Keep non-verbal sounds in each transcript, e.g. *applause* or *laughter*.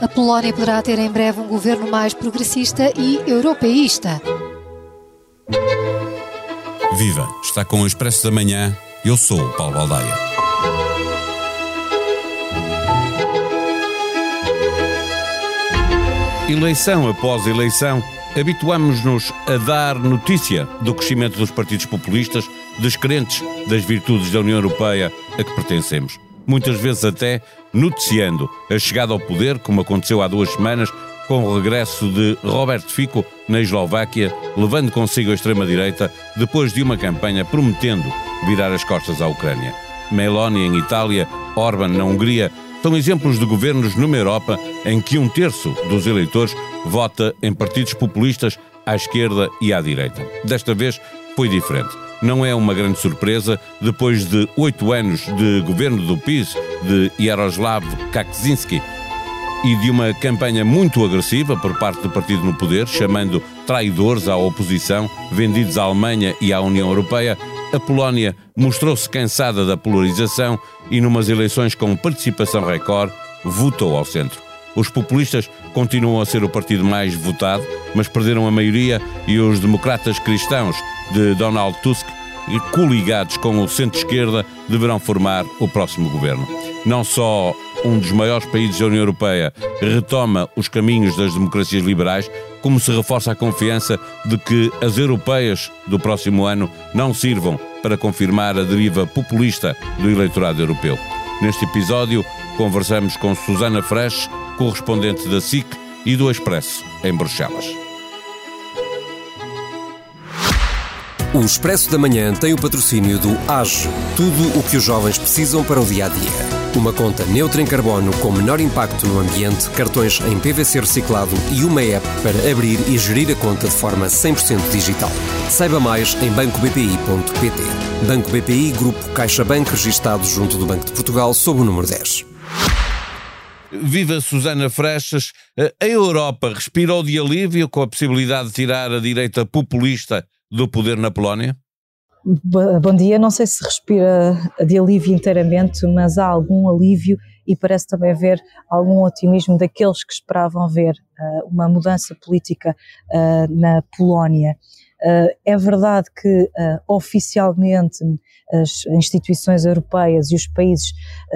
A Polónia poderá ter em breve um governo mais progressista e europeísta. Viva! Está com o Expresso da Manhã. Eu sou o Paulo Baldaia. Eleição após eleição, habituamos-nos a dar notícia do crescimento dos partidos populistas, descrentes das virtudes da União Europeia a que pertencemos muitas vezes até noticiando a chegada ao poder, como aconteceu há duas semanas, com o regresso de Roberto Fico na Eslováquia, levando consigo a extrema-direita depois de uma campanha prometendo virar as costas à Ucrânia. Meloni em Itália, Orban na Hungria, são exemplos de governos numa Europa em que um terço dos eleitores vota em partidos populistas à esquerda e à direita. Desta vez foi diferente não é uma grande surpresa depois de oito anos de governo do PIS de Yaroslav Kaczynski e de uma campanha muito agressiva por parte do partido no poder, chamando traidores à oposição, vendidos à Alemanha e à União Europeia, a Polónia mostrou-se cansada da polarização e, numas eleições com participação recorde, votou ao centro. Os populistas continuam a ser o partido mais votado, mas perderam a maioria e os democratas cristãos de Donald Tusk, coligados com o centro-esquerda, deverão formar o próximo governo. Não só um dos maiores países da União Europeia retoma os caminhos das democracias liberais, como se reforça a confiança de que as europeias do próximo ano não sirvam para confirmar a deriva populista do eleitorado europeu. Neste episódio, conversamos com Susana Fresh, correspondente da SIC e do Expresso, em Bruxelas. O Expresso da Manhã tem o patrocínio do AGE, tudo o que os jovens precisam para o dia a dia. Uma conta neutra em carbono com menor impacto no ambiente, cartões em PVC reciclado e uma app para abrir e gerir a conta de forma 100% digital. Saiba mais em bancobpi.pt. Banco BPI, Grupo CaixaBank, registado junto do Banco de Portugal, sob o número 10. Viva Susana Frechas. A Europa respirou de alívio com a possibilidade de tirar a direita populista do poder na Polónia? Bom dia, não sei se respira de alívio inteiramente, mas há algum alívio e parece também haver algum otimismo daqueles que esperavam ver uh, uma mudança política uh, na Polónia. Uh, é verdade que oficialmente as instituições europeias e os países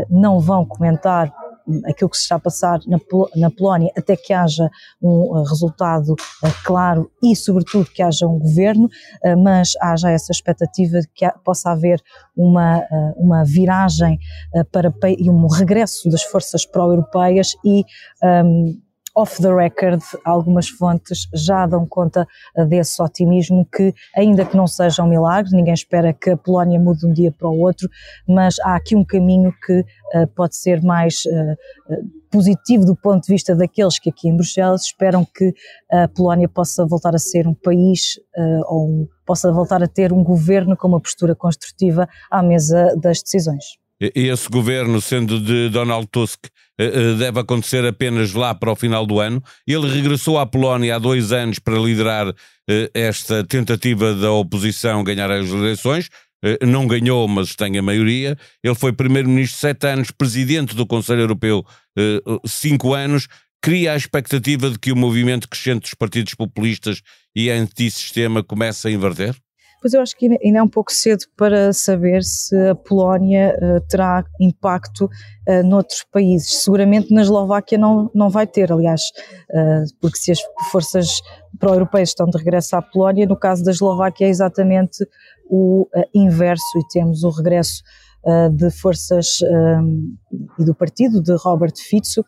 não vão comentar aquilo que se está a passar na, na Polónia até que haja um uh, resultado uh, claro e, sobretudo, que haja um governo, uh, mas há já essa expectativa de que possa haver uma, uma viragem para, e um regresso das forças pró-europeias e um, off the record, algumas fontes já dão conta eh, desse otimismo que, ainda que não seja um milagre, ninguém espera que a Polónia mude de um dia para o outro, mas há aqui um caminho que uh, pode ser mais uh, positivo do ponto de vista daqueles que aqui em Bruxelas esperam que a Polónia possa voltar a ser um país uh, ou um, possa voltar a ter um governo com uma postura construtiva à mesa das decisões. Esse governo, sendo de Donald Tusk, eh, eh, deve acontecer apenas lá para o final do ano. Ele regressou à Polónia há dois anos para liderar eh, esta tentativa da oposição ganhar as eleições. Não ganhou, mas tem a maioria. Ele foi primeiro-ministro sete anos, presidente do Conselho Europeu cinco anos. Cria a expectativa de que o movimento crescente dos partidos populistas e antissistema comece a inverter? Pois eu acho que ainda é um pouco cedo para saber se a Polónia uh, terá impacto uh, noutros países. Seguramente na Eslováquia não, não vai ter, aliás, uh, porque se as forças pró-europeias estão de regresso à Polónia, no caso da Eslováquia é exatamente o inverso e temos o regresso de forças e do partido de Robert Fico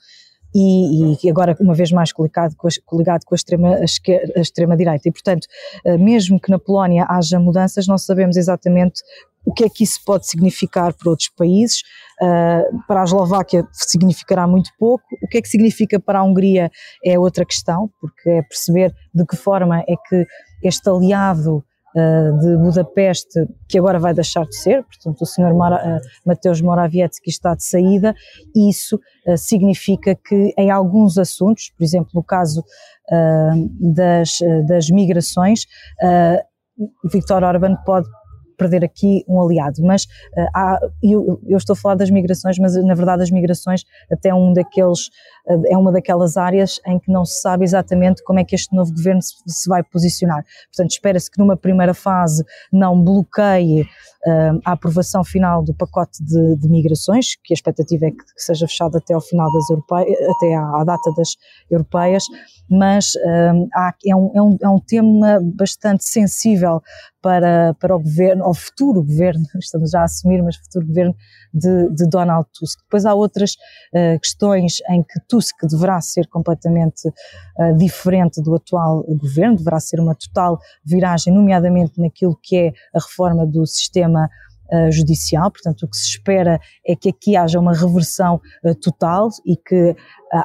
e, e, agora uma vez mais coligado com a, coligado com a extrema, a extrema direita. E portanto, eh, mesmo que na Polónia haja mudanças, não sabemos exatamente o que é que isso pode significar para outros países. Uh, para a Eslováquia significará muito pouco. O que é que significa para a Hungria é outra questão, porque é perceber de que forma é que este aliado de Budapeste, que agora vai deixar de ser, portanto o senhor Mara, uh, Mateusz Morawiecki está de saída, e isso uh, significa que em alguns assuntos, por exemplo no caso das, das migrações, Viktor Orban pode perder aqui um aliado. Mas há, eu, eu, estou a falar das migrações, mas na verdade as migrações até um daqueles, é uma daquelas áreas em que não se sabe exatamente como é que este novo governo se, se vai posicionar. Portanto, espera-se que numa primeira fase não bloqueie a aprovação final do pacote de, de, migrações, que a expectativa é que, que seja fechado até ao final das europeias, até à, à data das europeias, mas há, é, um, é, um, é um tema bastante sensível para, para o governo, ao futuro governo, *laughs* estamos já a assumir, mas futuro governo de, de Donald Tusk. Depois há outras uh, questões em que Tusk deverá ser completamente uh, diferente do atual governo, deverá ser uma total viragem, nomeadamente naquilo que é a reforma do sistema uh, judicial, portanto o que se espera é que aqui haja uma reversão uh, total e que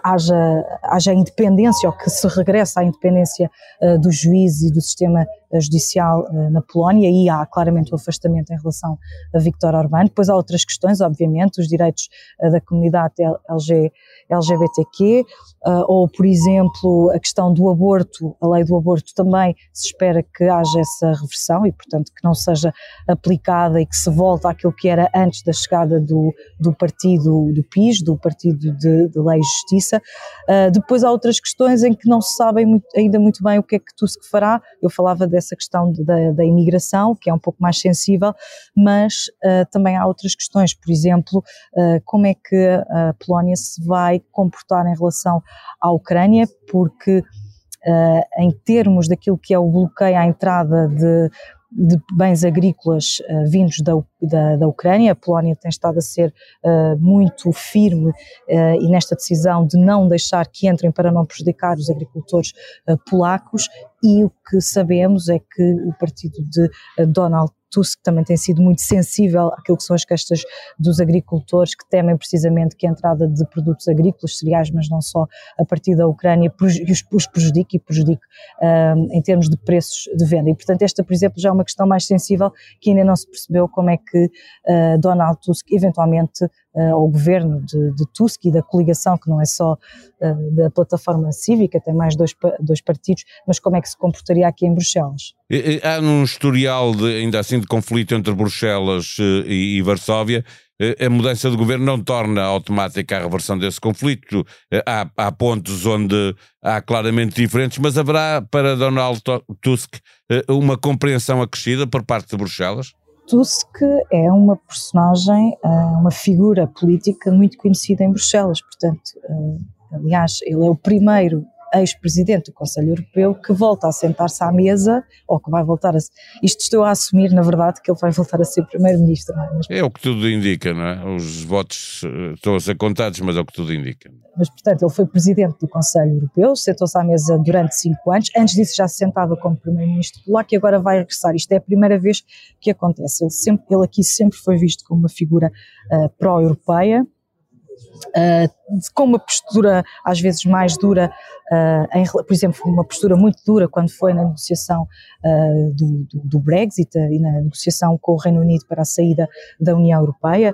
haja, haja independência ou que se regresse à independência do juiz e do sistema judicial na Polónia e há claramente o um afastamento em relação a Viktor Orbán. Depois há outras questões, obviamente, os direitos da comunidade LG, LGBTQ, ou, por exemplo, a questão do aborto, a lei do aborto também se espera que haja essa reversão e, portanto, que não seja aplicada e que se volta àquilo que era antes da chegada do, do partido do PIS, do Partido de, de Lei e Justiça. Uh, depois há outras questões em que não se sabe muito, ainda muito bem o que é que Tusk fará. Eu falava dessa questão da, da imigração, que é um pouco mais sensível, mas uh, também há outras questões, por exemplo, uh, como é que a Polónia se vai comportar em relação à Ucrânia, porque Uh, em termos daquilo que é o bloqueio à entrada de, de bens agrícolas uh, vindos da, da, da, Ucrânia. A Polónia tem estado a ser uh, muito firme uh, e nesta decisão de não deixar que entrem para não prejudicar os agricultores polacos. E o que sabemos é que o partido de Donald Tusk também tem sido muito sensível àquilo que são as queixas dos agricultores que temem precisamente que a entrada de produtos agrícolas, cereais, mas não só a partir da Ucrânia, os prejudique e prejudique um, em termos de preços de venda. E, portanto, esta, por exemplo, já é uma questão mais sensível que ainda não se percebeu como é que uh, Donald Tusk eventualmente uh, ao governo de, de, Tusk e da coligação, que não é só uh, da plataforma cívica, tem mais dois, dois partidos, mas como é que se comportaria aqui em Bruxelas? Há um historial, de, ainda assim, de conflito entre Bruxelas eh, e, e Varsóvia, a mudança de governo não torna automática a reversão desse conflito. Há, há, pontos onde há claramente diferentes, mas haverá para Donald Tusk uma compreensão acrescida por parte de Bruxelas? Tusk é uma personagem, eh, uma figura política muito conhecida em Bruxelas, portanto, eh, aliás, ele é o primeiro ex-presidente do Conselho Europeu que volta a sentar-se à mesa, ou que vai voltar a. Isto estou a assumir, na verdade, que ele vai voltar a ser primeiro-ministro. É? Mas... é? o que tudo indica, não é? Os votos eh, estão a ser contados, mas é o que tudo indica. Mas, portanto, ele foi presidente do Conselho Europeu, sentou-se à mesa durante cinco anos, antes disso já se sentava como primeiro-ministro polaco e agora vai regressar. Isto é a primeira vez que acontece. Ele, sempre, ele aqui sempre foi visto como uma figura uh, pró-europeia, Uh, com uma postura às vezes mais dura, em, por exemplo, uma postura muito dura quando foi na negociação uh, do, do, do, Brexit e na negociação com o Reino Unido para a saída da União Europeia,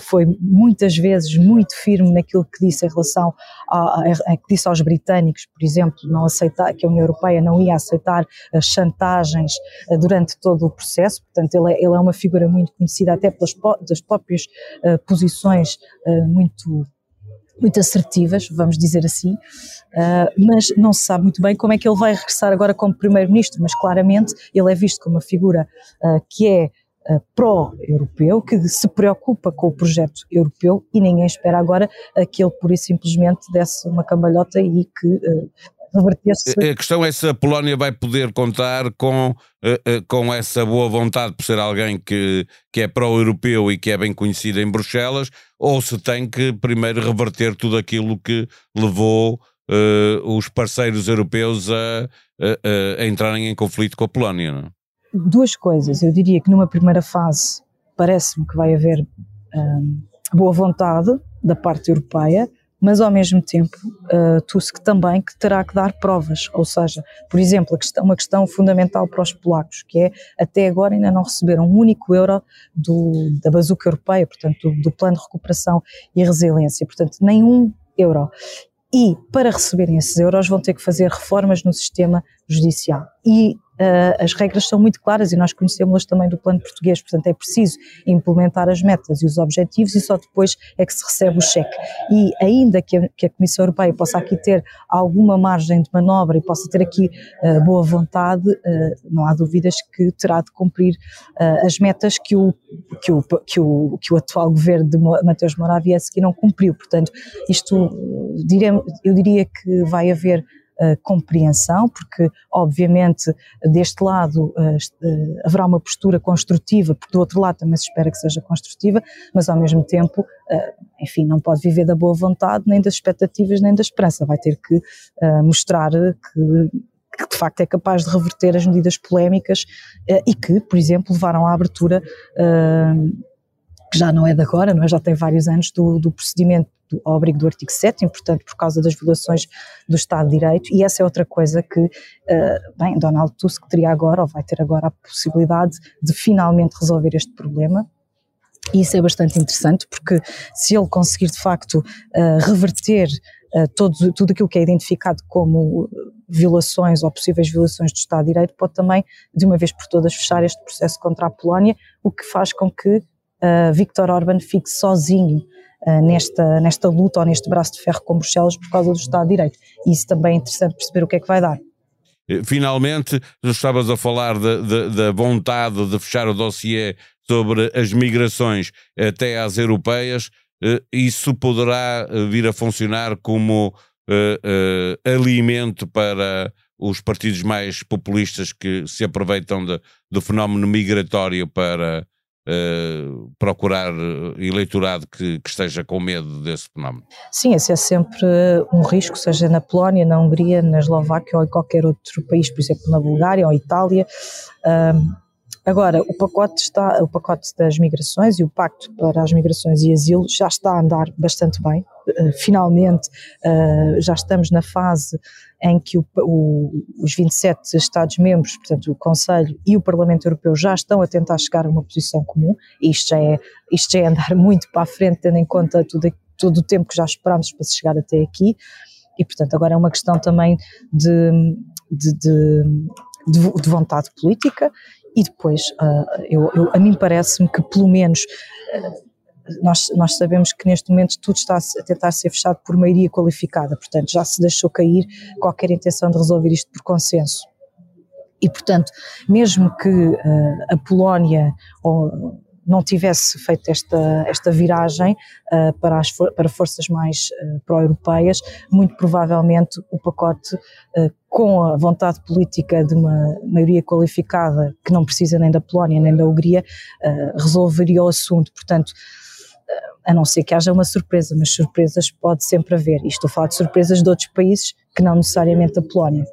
foi muitas vezes muito firme naquilo que disse em relação a, a, a, que disse aos britânicos, por exemplo, não aceitar que a União Europeia não ia aceitar chantagens durante todo o processo. Portanto, ele é, ele é uma figura muito conhecida até pelas das próprias posições muito muito assertivas, vamos dizer assim, uh, mas não se sabe muito bem como é que ele vai regressar agora como primeiro-ministro, mas claramente ele é visto como uma figura uh, que é uh, pró-europeu, que se preocupa com o projeto europeu e ninguém espera agora que ele pura e simplesmente desse uma cambalhota e que reverter-se. A questão é se a Polónia vai poder contar com, eh, eh, com essa boa vontade por ser alguém que, que é pró-europeu e que é bem conhecido em Bruxelas, ou se tem que primeiro reverter tudo aquilo que levou uh, os parceiros europeus a, a, a, entrarem em conflito com a Polónia. Não? É? Duas coisas. Eu diria que numa primeira fase parece-me que vai haver um, boa vontade da parte europeia mas ao mesmo tempo uh, Tusk também que terá que dar provas, ou seja, por exemplo, questão, uma questão fundamental para os polacos, que é até agora ainda não receberam um único euro do, da bazuca europeia, portanto do, do plano de recuperação e resiliência, portanto nenhum euro. E para receberem esses euros vão ter que fazer reformas no sistema judicial. E uh, as regras são muito claras e nós conhecemos-las também do plano português, portanto é preciso implementar as metas e os objetivos e só depois é que se recebe o cheque. E ainda que a, que a Comissão Europeia possa aqui ter alguma margem de manobra e possa ter aqui uh, boa vontade, uh, não há dúvidas que terá de cumprir as metas que o, que o, que o, que o atual governo de Mateus Morawiecki não cumpriu. Portanto, isto, eu diria que vai haver uh, compreensão, porque obviamente deste lado uh, uh, haverá uma postura construtiva, porque do outro lado também se espera que seja construtiva, mas ao mesmo tempo, enfim, não pode viver da boa vontade, nem das expectativas, nem da esperança, vai ter que mostrar que que de facto é capaz de reverter as medidas polémicas e que, por exemplo, levaram à abertura que já não é de agora, não é? já tem vários anos, do, do procedimento do, ao abrigo do artigo 7, portanto, por causa das violações do Estado de Direito, e essa é outra coisa que, uh, bem, Donald Tusk teria agora, ou vai ter agora, a possibilidade de finalmente resolver este problema, e isso é bastante interessante, porque se ele conseguir de facto uh, reverter uh, todo, tudo aquilo que é identificado como violações ou possíveis violações do Estado de Direito, pode também, de uma vez por todas, fechar este processo contra a Polónia, o que faz com que uh, Viktor Orban fique sozinho uh, nesta, nesta luta ou neste braço de ferro com Bruxelas por causa do Estado de Direito. Isso também é interessante perceber o que é que vai dar. Eh, finalmente, estavas a falar da vontade de fechar o dossiê sobre as migrações até às europeias. Isso poderá vir a funcionar como uh, uh, alimento para os partidos mais populistas que se aproveitam de, do fenómeno migratório para Uh, procurar eleitorado que, que, esteja com medo desse fenómeno? Sim, esse é sempre um risco, seja na Polónia, na Hungria, na Eslováquia ou em qualquer outro país, por exemplo, na Bulgária ou Itália. Uh, Agora, o pacote, está, o pacote das migrações e o pacto para as migrações e asilo já está a andar bastante bem. Uh, finalmente, já estamos na fase em que o, o, os 27 Estados-membros, portanto o Conselho e o Parlamento Europeu já estão a tentar chegar a uma posição comum, isto já é, isto já é andar *laughs* muito para a frente, tendo em conta tudo, todo o tempo que já esperámos para se chegar até aqui, e portanto agora é uma questão também de, de, de de, de, vontade política. E depois, uh, eu, eu, a mim parece-me que pelo menos uh, nós, nós sabemos que neste momento tudo está a tentar ser fechado por maioria qualificada, portanto já se deixou cair qualquer intenção de resolver isto por consenso. E, portanto, mesmo que uh, a Polónia ou, não tivesse feito esta, esta viragem uh, para, as for para forças mais uh, pró-europeias, muito provavelmente o pacote, uh, com a vontade política de uma maioria qualificada, que não precisa nem da Polónia nem da Hungria, resolveria o assunto. Portanto, a não ser que haja uma surpresa, mas surpresas pode sempre haver. E estou a falar de surpresas de outros países que não necessariamente da Polónia.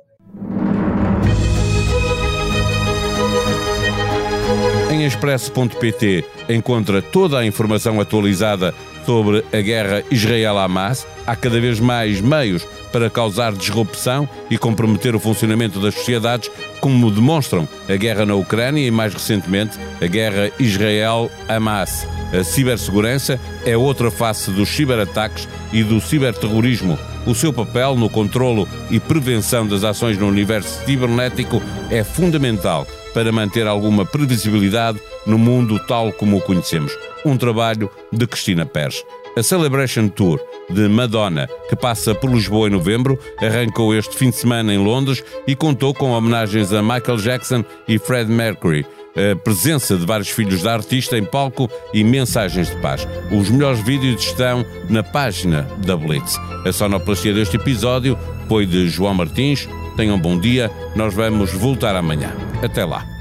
Em expresso.pt encontra toda a informação atualizada sobre a guerra Israel-Hamas. Há cada vez mais meios para causar disrupção e comprometer o funcionamento das sociedades, como demonstram a guerra na Ucrânia e, mais recentemente, a guerra Israel-Hamas. A cibersegurança é outra face dos ciberataques e do ciberterrorismo. O seu papel no controlo e prevenção das ações no universo cibernético é fundamental para manter alguma previsibilidade no mundo tal como o conhecemos. Um trabalho de Cristina Pérez. A Celebration Tour de Madonna, que passa por Lisboa em novembro, arrancou este fim de semana em Londres e contou com homenagens a Michael Jackson e Fred Mercury. A presença de vários filhos da artista em palco e mensagens de paz. Os melhores vídeos estão na página da Blitz. A sonoplastia deste episódio foi de João Martins. Tenham um bom dia. Nós vamos voltar amanhã. Até lá.